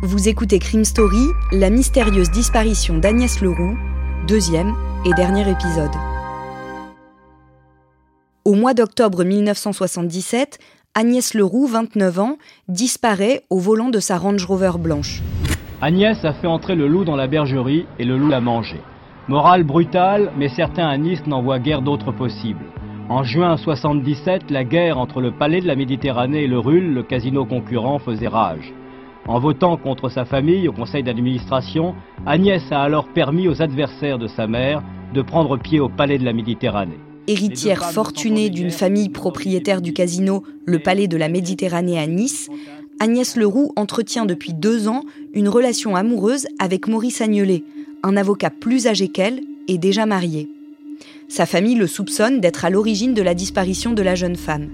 Vous écoutez Crime Story, la mystérieuse disparition d'Agnès Leroux, deuxième et dernier épisode. Au mois d'octobre 1977, Agnès Leroux, 29 ans, disparaît au volant de sa Range Rover blanche. Agnès a fait entrer le loup dans la bergerie et le loup l'a mangé. Morale brutale, mais certains à Nice n'en voient guère d'autre possible. En juin 77, la guerre entre le Palais de la Méditerranée et le RUL, le casino concurrent, faisait rage. En votant contre sa famille au conseil d'administration, Agnès a alors permis aux adversaires de sa mère de prendre pied au Palais de la Méditerranée. Héritière fortunée d'une famille propriétaire du casino Le Palais de la Méditerranée à Nice, Agnès Leroux entretient depuis deux ans une relation amoureuse avec Maurice Agnelet, un avocat plus âgé qu'elle et déjà marié. Sa famille le soupçonne d'être à l'origine de la disparition de la jeune femme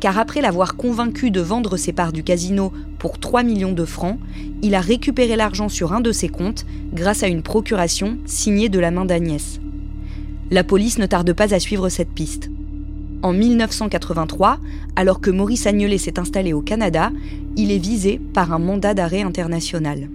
car après l'avoir convaincu de vendre ses parts du casino pour 3 millions de francs, il a récupéré l'argent sur un de ses comptes grâce à une procuration signée de la main d'Agnès. La police ne tarde pas à suivre cette piste. En 1983, alors que Maurice Agnelet s'est installé au Canada, il est visé par un mandat d'arrêt international.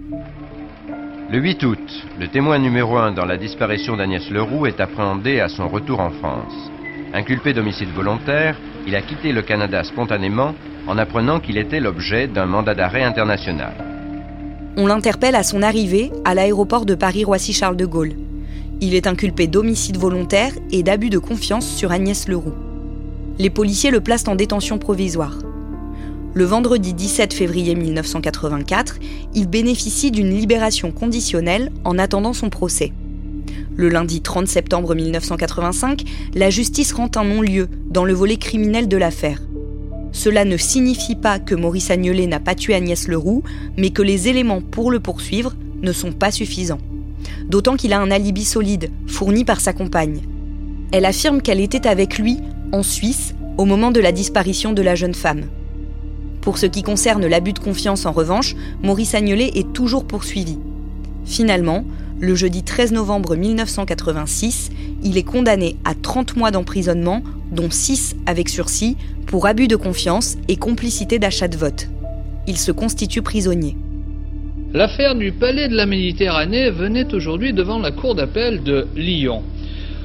Le 8 août, le témoin numéro 1 dans la disparition d'Agnès Leroux est appréhendé à son retour en France. Inculpé d'homicide volontaire, il a quitté le Canada spontanément en apprenant qu'il était l'objet d'un mandat d'arrêt international. On l'interpelle à son arrivée à l'aéroport de Paris-Roissy-Charles de Gaulle. Il est inculpé d'homicide volontaire et d'abus de confiance sur Agnès Leroux. Les policiers le placent en détention provisoire. Le vendredi 17 février 1984, il bénéficie d'une libération conditionnelle en attendant son procès. Le lundi 30 septembre 1985, la justice rend un non-lieu dans le volet criminel de l'affaire. Cela ne signifie pas que Maurice Agnelet n'a pas tué Agnès Leroux, mais que les éléments pour le poursuivre ne sont pas suffisants. D'autant qu'il a un alibi solide, fourni par sa compagne. Elle affirme qu'elle était avec lui, en Suisse, au moment de la disparition de la jeune femme. Pour ce qui concerne l'abus de confiance, en revanche, Maurice Agnelet est toujours poursuivi. Finalement, le jeudi 13 novembre 1986, il est condamné à 30 mois d'emprisonnement, dont 6 avec sursis, pour abus de confiance et complicité d'achat de vote. Il se constitue prisonnier. L'affaire du Palais de la Méditerranée venait aujourd'hui devant la Cour d'appel de Lyon.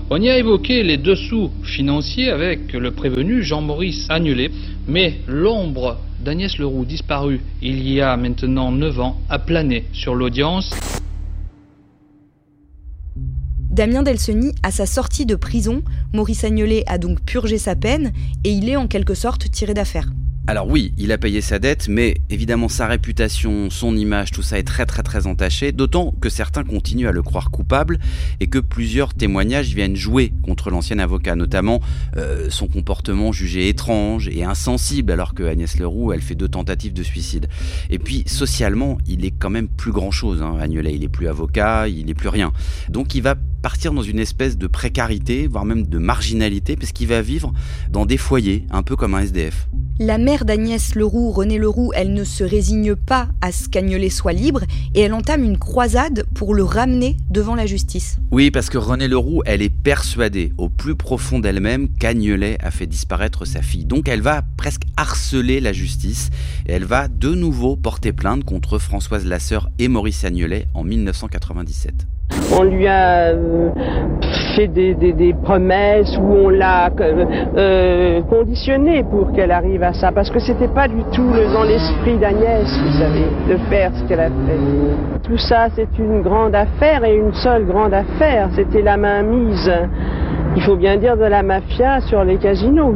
On y a évoqué les dessous financiers avec le prévenu Jean-Maurice Agnelet, mais l'ombre d'Agnès Leroux disparue il y a maintenant 9 ans a plané sur l'audience. Damien Delseny, à sa sortie de prison, Maurice Agnelet a donc purgé sa peine et il est en quelque sorte tiré d'affaire. Alors oui, il a payé sa dette, mais évidemment sa réputation, son image, tout ça est très très très entaché, d'autant que certains continuent à le croire coupable et que plusieurs témoignages viennent jouer contre l'ancien avocat, notamment euh, son comportement jugé étrange et insensible alors que Agnès Leroux, elle fait deux tentatives de suicide. Et puis socialement, il est quand même plus grand chose, hein. Il est plus avocat, il est plus rien. Donc il va partir dans une espèce de précarité, voire même de marginalité, parce qu'il va vivre dans des foyers, un peu comme un SDF. La mère d'Agnès Leroux, René Leroux, elle ne se résigne pas à ce qu'Agnelet soit libre et elle entame une croisade pour le ramener devant la justice. Oui, parce que René Leroux, elle est persuadée au plus profond d'elle-même qu'Agnelet a fait disparaître sa fille. Donc elle va presque harceler la justice et elle va de nouveau porter plainte contre Françoise Lasseur et Maurice Agnelet en 1997. On lui a euh, fait des, promesses ou on l'a euh, conditionné pour qu'elle arrive à ça, parce que c'était pas du tout dans l'esprit d'Agnès, vous savez, de faire ce qu'elle a fait. Tout ça, c'est une grande affaire et une seule grande affaire. C'était la main mise, il faut bien dire, de la mafia sur les casinos.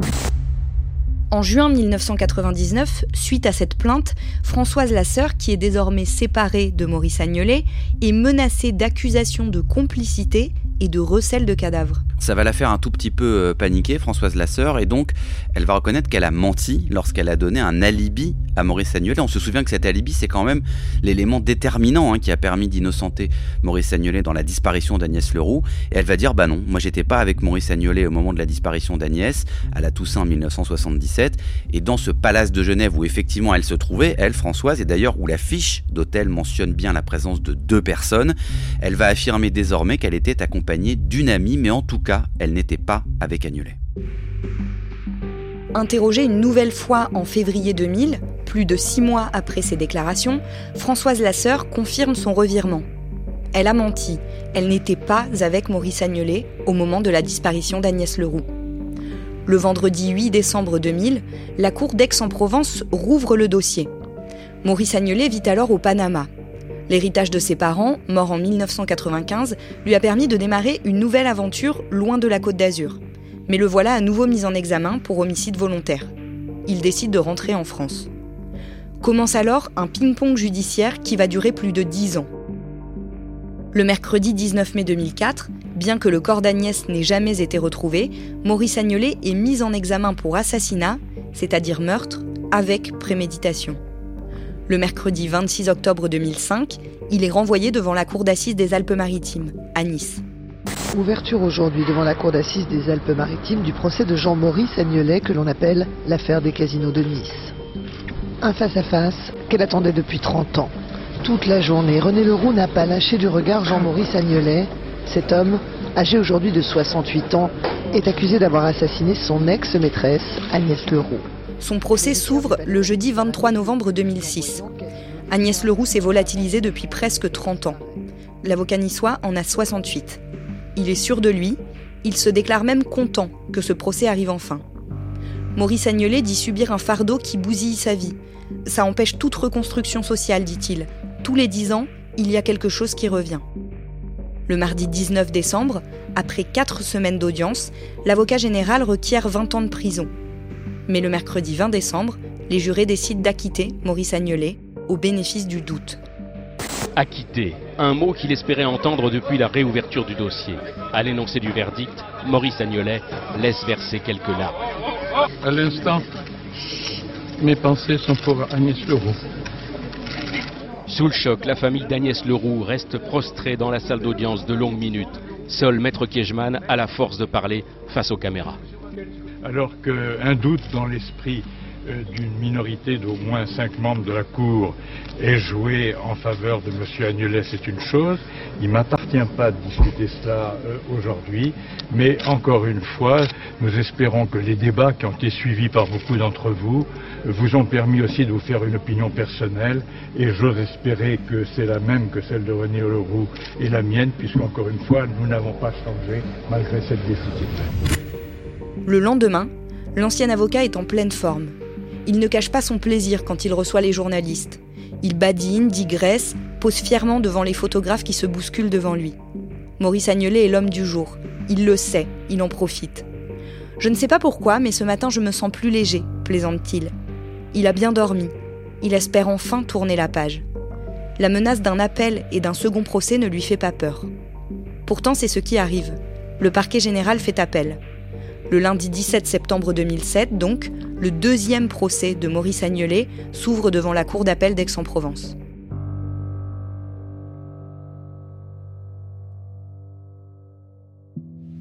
En juin 1999, suite à cette plainte, Françoise Lasseur, qui est désormais séparée de Maurice Agnelet, est menacée d'accusations de complicité et de recel de cadavres. Ça va la faire un tout petit peu euh, paniquer, Françoise Lasseur, et donc elle va reconnaître qu'elle a menti lorsqu'elle a donné un alibi à Maurice Agnelet. On se souvient que cet alibi, c'est quand même l'élément déterminant hein, qui a permis d'innocenter Maurice Agnelet dans la disparition d'Agnès Leroux. Et elle va dire, bah non, moi j'étais pas avec Maurice Agnelet au moment de la disparition d'Agnès, à la Toussaint 1977, et dans ce palace de Genève où effectivement elle se trouvait, elle, Françoise, et d'ailleurs où la fiche d'hôtel mentionne bien la présence de deux personnes, elle va affirmer désormais qu'elle était accompagnée d'une amie, mais en tout cas, elle n'était pas avec Agnelet. Interrogée une nouvelle fois en février 2000, plus de six mois après ses déclarations, Françoise Lasseur confirme son revirement. Elle a menti, elle n'était pas avec Maurice Agnelet au moment de la disparition d'Agnès Leroux. Le vendredi 8 décembre 2000, la Cour d'Aix-en-Provence rouvre le dossier. Maurice Agnelet vit alors au Panama. L'héritage de ses parents, mort en 1995, lui a permis de démarrer une nouvelle aventure loin de la côte d'Azur. Mais le voilà à nouveau mis en examen pour homicide volontaire. Il décide de rentrer en France. Commence alors un ping-pong judiciaire qui va durer plus de 10 ans. Le mercredi 19 mai 2004, bien que le corps d'Agnès n'ait jamais été retrouvé, Maurice Agnolet est mis en examen pour assassinat, c'est-à-dire meurtre, avec préméditation. Le mercredi 26 octobre 2005, il est renvoyé devant la cour d'assises des Alpes-Maritimes, à Nice. Ouverture aujourd'hui devant la cour d'assises des Alpes-Maritimes du procès de Jean-Maurice Agnelet que l'on appelle l'affaire des casinos de Nice. Un face-à-face qu'elle attendait depuis 30 ans. Toute la journée, René Leroux n'a pas lâché du regard Jean-Maurice Agnelet. Cet homme, âgé aujourd'hui de 68 ans, est accusé d'avoir assassiné son ex-maîtresse, Agnès Leroux. Son procès s'ouvre le jeudi 23 novembre 2006. Agnès Leroux s'est volatilisée depuis presque 30 ans. L'avocat niçois en a 68. Il est sûr de lui, il se déclare même content que ce procès arrive enfin. Maurice Agnelet dit subir un fardeau qui bousille sa vie. Ça empêche toute reconstruction sociale, dit-il. Tous les 10 ans, il y a quelque chose qui revient. Le mardi 19 décembre, après 4 semaines d'audience, l'avocat général requiert 20 ans de prison. Mais le mercredi 20 décembre, les jurés décident d'acquitter Maurice Agnelet au bénéfice du doute. Acquitté, un mot qu'il espérait entendre depuis la réouverture du dossier. À l'énoncé du verdict, Maurice Agnelet laisse verser quelques larmes. À l'instant, mes pensées sont pour Agnès Leroux. Sous le choc, la famille d'Agnès Leroux reste prostrée dans la salle d'audience de longues minutes. Seul Maître Kiejman a la force de parler face aux caméras alors qu'un doute dans l'esprit euh, d'une minorité d'au moins cinq membres de la Cour est joué en faveur de M. Agnelet, c'est une chose. Il ne m'appartient pas de discuter cela euh, aujourd'hui, mais encore une fois, nous espérons que les débats qui ont été suivis par beaucoup d'entre vous euh, vous ont permis aussi de vous faire une opinion personnelle, et j'ose espérer que c'est la même que celle de René Leroux et la mienne, puisqu'encore une fois, nous n'avons pas changé malgré cette décision. Le lendemain, l'ancien avocat est en pleine forme. Il ne cache pas son plaisir quand il reçoit les journalistes. Il badine, digresse, pose fièrement devant les photographes qui se bousculent devant lui. Maurice Agnelet est l'homme du jour. Il le sait, il en profite. Je ne sais pas pourquoi, mais ce matin je me sens plus léger, plaisante-t-il. Il a bien dormi. Il espère enfin tourner la page. La menace d'un appel et d'un second procès ne lui fait pas peur. Pourtant, c'est ce qui arrive. Le parquet général fait appel. Le lundi 17 septembre 2007, donc, le deuxième procès de Maurice Agnelet s'ouvre devant la cour d'appel d'Aix-en-Provence.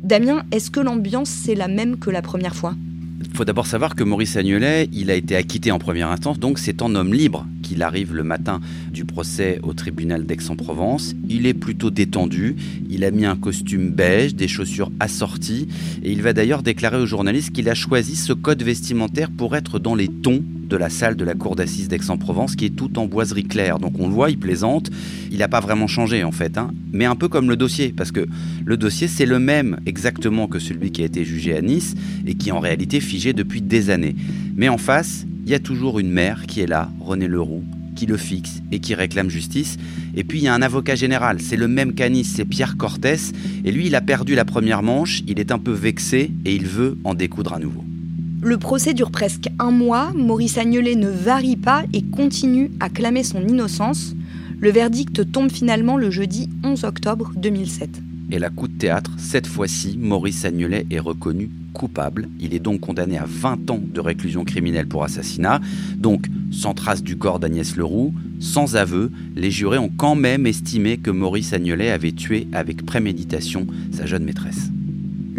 Damien, est-ce que l'ambiance c'est la même que la première fois? Il faut d'abord savoir que Maurice Agnelet, il a été acquitté en première instance, donc c'est en homme libre il arrive le matin du procès au tribunal d'Aix-en-Provence. Il est plutôt détendu, il a mis un costume beige, des chaussures assorties, et il va d'ailleurs déclarer aux journalistes qu'il a choisi ce code vestimentaire pour être dans les tons de la salle de la cour d'assises d'Aix-en-Provence qui est tout en boiserie claire. Donc on le voit, il plaisante. Il n'a pas vraiment changé en fait, hein. mais un peu comme le dossier, parce que le dossier c'est le même exactement que celui qui a été jugé à Nice et qui en réalité figé depuis des années. Mais en face, il y a toujours une mère qui est là, René Leroux, qui le fixe et qui réclame justice. Et puis il y a un avocat général, c'est le même canis, c'est Pierre Cortès. Et lui, il a perdu la première manche, il est un peu vexé et il veut en découdre à nouveau. Le procès dure presque un mois, Maurice Agnelet ne varie pas et continue à clamer son innocence. Le verdict tombe finalement le jeudi 11 octobre 2007. Et la coup de théâtre, cette fois-ci, Maurice Agnelet est reconnu coupable. Il est donc condamné à 20 ans de réclusion criminelle pour assassinat. Donc, sans trace du corps d'Agnès Leroux, sans aveu, les jurés ont quand même estimé que Maurice Agnelet avait tué avec préméditation sa jeune maîtresse.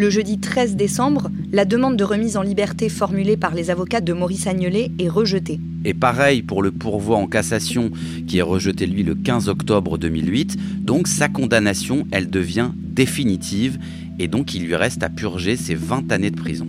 Le jeudi 13 décembre, la demande de remise en liberté formulée par les avocats de Maurice Agnelet est rejetée. Et pareil pour le pourvoi en cassation qui est rejeté lui le 15 octobre 2008. Donc sa condamnation, elle devient définitive et donc il lui reste à purger ses 20 années de prison.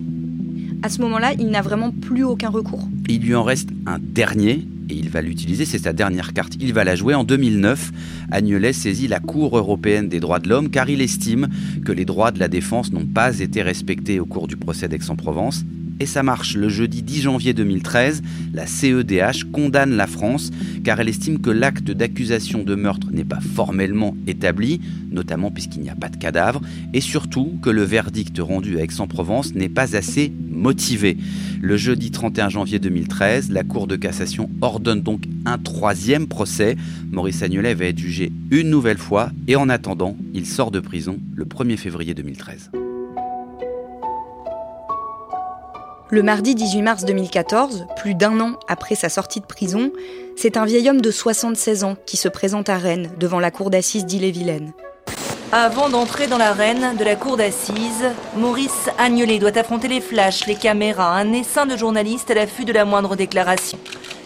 À ce moment-là, il n'a vraiment plus aucun recours. Il lui en reste un dernier et il va l'utiliser, c'est sa dernière carte. Il va la jouer en 2009. Agnelet saisit la Cour européenne des droits de l'homme car il estime que les droits de la défense n'ont pas été respectés au cours du procès d'Aix-en-Provence. Et ça marche. Le jeudi 10 janvier 2013, la CEDH condamne la France car elle estime que l'acte d'accusation de meurtre n'est pas formellement établi, notamment puisqu'il n'y a pas de cadavre, et surtout que le verdict rendu à Aix-en-Provence n'est pas assez motivé. Le jeudi 31 janvier 2013, la Cour de cassation ordonne donc un troisième procès. Maurice Agnelet va être jugé une nouvelle fois et en attendant, il sort de prison le 1er février 2013. Le mardi 18 mars 2014, plus d'un an après sa sortie de prison, c'est un vieil homme de 76 ans qui se présente à Rennes devant la cour d'assises d'Ille-et-Vilaine. Avant d'entrer dans l'arène de la cour d'assises, Maurice Agnelet doit affronter les flashs, les caméras, un essaim de journalistes à l'affût de la moindre déclaration.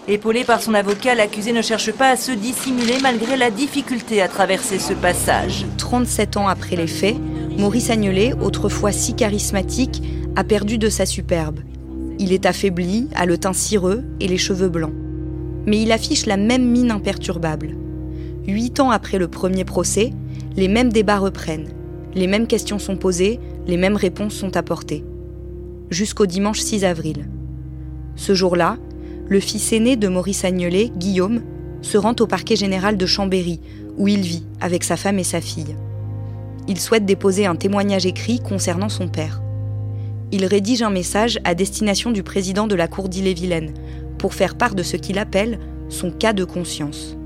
Épaulé par son avocat, l'accusé ne cherche pas à se dissimuler malgré la difficulté à traverser ce passage. 37 ans après les faits, Maurice Agnelet, autrefois si charismatique, a perdu de sa superbe. Il est affaibli, a le teint cireux et les cheveux blancs. Mais il affiche la même mine imperturbable. Huit ans après le premier procès, les mêmes débats reprennent. Les mêmes questions sont posées, les mêmes réponses sont apportées. Jusqu'au dimanche 6 avril. Ce jour-là, le fils aîné de Maurice Agnelet, Guillaume, se rend au parquet général de Chambéry, où il vit avec sa femme et sa fille. Il souhaite déposer un témoignage écrit concernant son père il rédige un message à destination du président de la Cour d'Ille-et-Vilaine pour faire part de ce qu'il appelle son cas de conscience.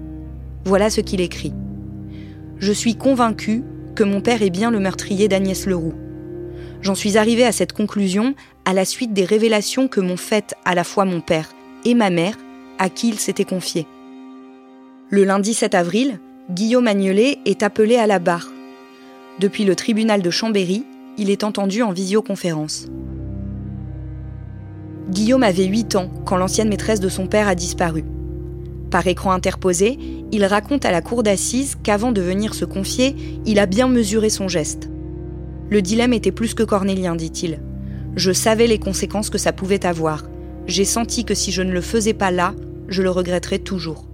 Voilà ce qu'il écrit. Je suis convaincu que mon père est bien le meurtrier d'Agnès Leroux. J'en suis arrivé à cette conclusion à la suite des révélations que m'ont faites à la fois mon père et ma mère, à qui il s'était confié. Le lundi 7 avril, Guillaume Agnelet est appelé à la barre. Depuis le tribunal de Chambéry, il est entendu en visioconférence. Guillaume avait 8 ans quand l'ancienne maîtresse de son père a disparu. Par écran interposé, il raconte à la cour d'assises qu'avant de venir se confier, il a bien mesuré son geste. Le dilemme était plus que cornélien, dit-il. Je savais les conséquences que ça pouvait avoir. J'ai senti que si je ne le faisais pas là, je le regretterais toujours.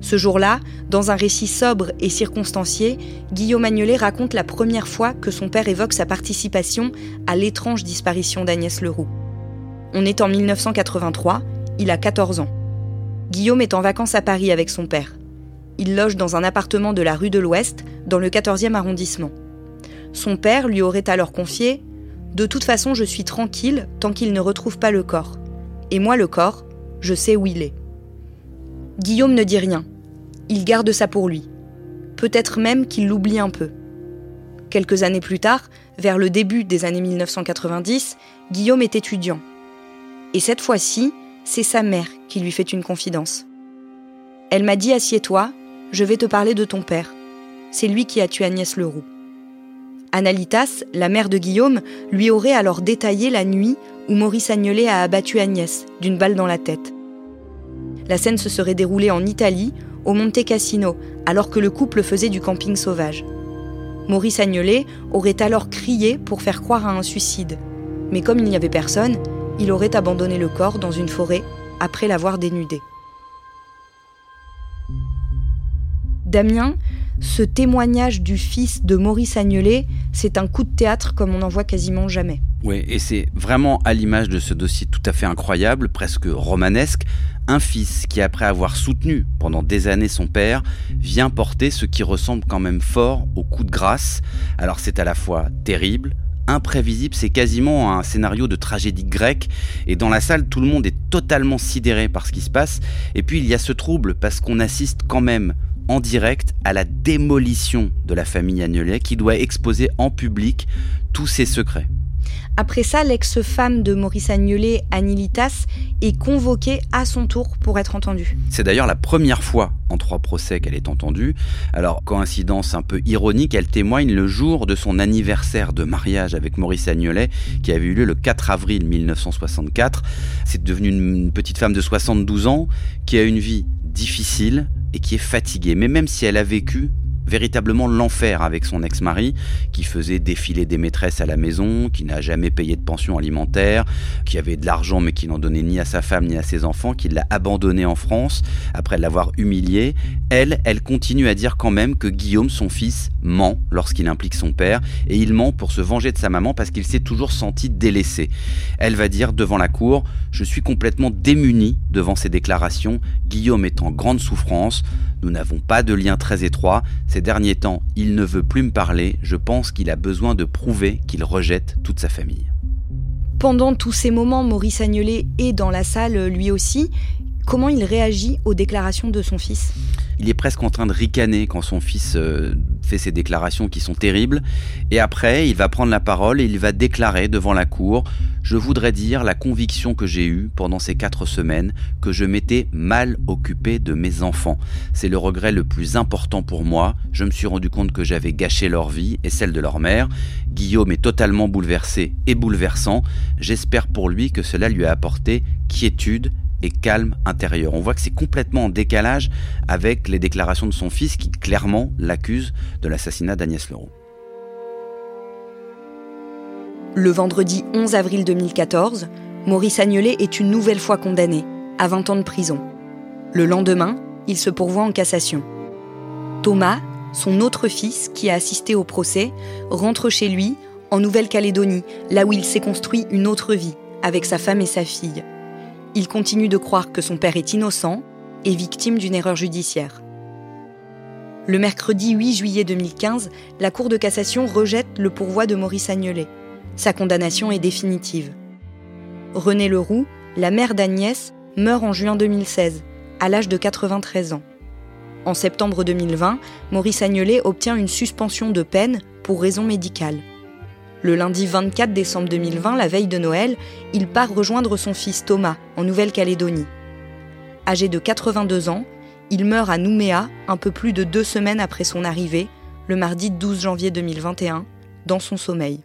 Ce jour-là, dans un récit sobre et circonstancié, Guillaume Agnelet raconte la première fois que son père évoque sa participation à l'étrange disparition d'Agnès Leroux. On est en 1983, il a 14 ans. Guillaume est en vacances à Paris avec son père. Il loge dans un appartement de la rue de l'Ouest, dans le 14e arrondissement. Son père lui aurait alors confié De toute façon, je suis tranquille tant qu'il ne retrouve pas le corps. Et moi, le corps, je sais où il est. Guillaume ne dit rien. Il garde ça pour lui. Peut-être même qu'il l'oublie un peu. Quelques années plus tard, vers le début des années 1990, Guillaume est étudiant. Et cette fois-ci, c'est sa mère qui lui fait une confidence. Elle m'a dit Assieds-toi, je vais te parler de ton père. C'est lui qui a tué Agnès Leroux. Analitas, la mère de Guillaume, lui aurait alors détaillé la nuit où Maurice Agnelet a abattu Agnès d'une balle dans la tête. La scène se serait déroulée en Italie, au Monte Cassino, alors que le couple faisait du camping sauvage. Maurice Agnelet aurait alors crié pour faire croire à un suicide. Mais comme il n'y avait personne, il aurait abandonné le corps dans une forêt après l'avoir dénudé. Damien, ce témoignage du fils de Maurice Agnelet, c'est un coup de théâtre comme on n'en voit quasiment jamais. Oui, et c'est vraiment à l'image de ce dossier tout à fait incroyable, presque romanesque, un fils qui, après avoir soutenu pendant des années son père, vient porter ce qui ressemble quand même fort au coup de grâce. Alors c'est à la fois terrible, imprévisible, c'est quasiment un scénario de tragédie grecque, et dans la salle tout le monde est totalement sidéré par ce qui se passe, et puis il y a ce trouble parce qu'on assiste quand même en direct à la démolition de la famille Agnolet qui doit exposer en public tous ses secrets. Après ça, l'ex-femme de Maurice Agnelet, Annie est convoquée à son tour pour être entendue. C'est d'ailleurs la première fois en trois procès qu'elle est entendue. Alors, coïncidence un peu ironique, elle témoigne le jour de son anniversaire de mariage avec Maurice Agnelet, qui avait eu lieu le 4 avril 1964. C'est devenue une petite femme de 72 ans qui a une vie difficile et qui est fatiguée. Mais même si elle a vécu véritablement l'enfer avec son ex-mari, qui faisait défiler des maîtresses à la maison, qui n'a jamais payé de pension alimentaire, qui avait de l'argent mais qui n'en donnait ni à sa femme ni à ses enfants, qui l'a abandonné en France après l'avoir humilié. Elle, elle continue à dire quand même que Guillaume, son fils, ment lorsqu'il implique son père, et il ment pour se venger de sa maman parce qu'il s'est toujours senti délaissé. Elle va dire devant la cour, je suis complètement démuni devant ces déclarations, Guillaume est en grande souffrance, nous n'avons pas de lien très étroit, ces derniers temps, il ne veut plus me parler, je pense qu'il a besoin de prouver qu'il rejette toute sa famille. Pendant tous ces moments, Maurice Agnelet est dans la salle lui aussi. Comment il réagit aux déclarations de son fils? Il est presque en train de ricaner quand son fils euh, fait ces déclarations qui sont terribles. Et après, il va prendre la parole et il va déclarer devant la cour Je voudrais dire la conviction que j'ai eue pendant ces quatre semaines que je m'étais mal occupé de mes enfants. C'est le regret le plus important pour moi. Je me suis rendu compte que j'avais gâché leur vie et celle de leur mère. Guillaume est totalement bouleversé et bouleversant. J'espère pour lui que cela lui a apporté quiétude et calme intérieur. On voit que c'est complètement en décalage avec les déclarations de son fils qui clairement l'accuse de l'assassinat d'Agnès Leroux. Le vendredi 11 avril 2014, Maurice Agnelet est une nouvelle fois condamné à 20 ans de prison. Le lendemain, il se pourvoit en cassation. Thomas, son autre fils qui a assisté au procès, rentre chez lui en Nouvelle-Calédonie, là où il s'est construit une autre vie avec sa femme et sa fille il continue de croire que son père est innocent et victime d'une erreur judiciaire. Le mercredi 8 juillet 2015, la Cour de cassation rejette le pourvoi de Maurice Agnelet. Sa condamnation est définitive. René Leroux, la mère d'Agnès, meurt en juin 2016, à l'âge de 93 ans. En septembre 2020, Maurice Agnelet obtient une suspension de peine pour raison médicale. Le lundi 24 décembre 2020, la veille de Noël, il part rejoindre son fils Thomas en Nouvelle-Calédonie. Âgé de 82 ans, il meurt à Nouméa un peu plus de deux semaines après son arrivée, le mardi 12 janvier 2021, dans son sommeil.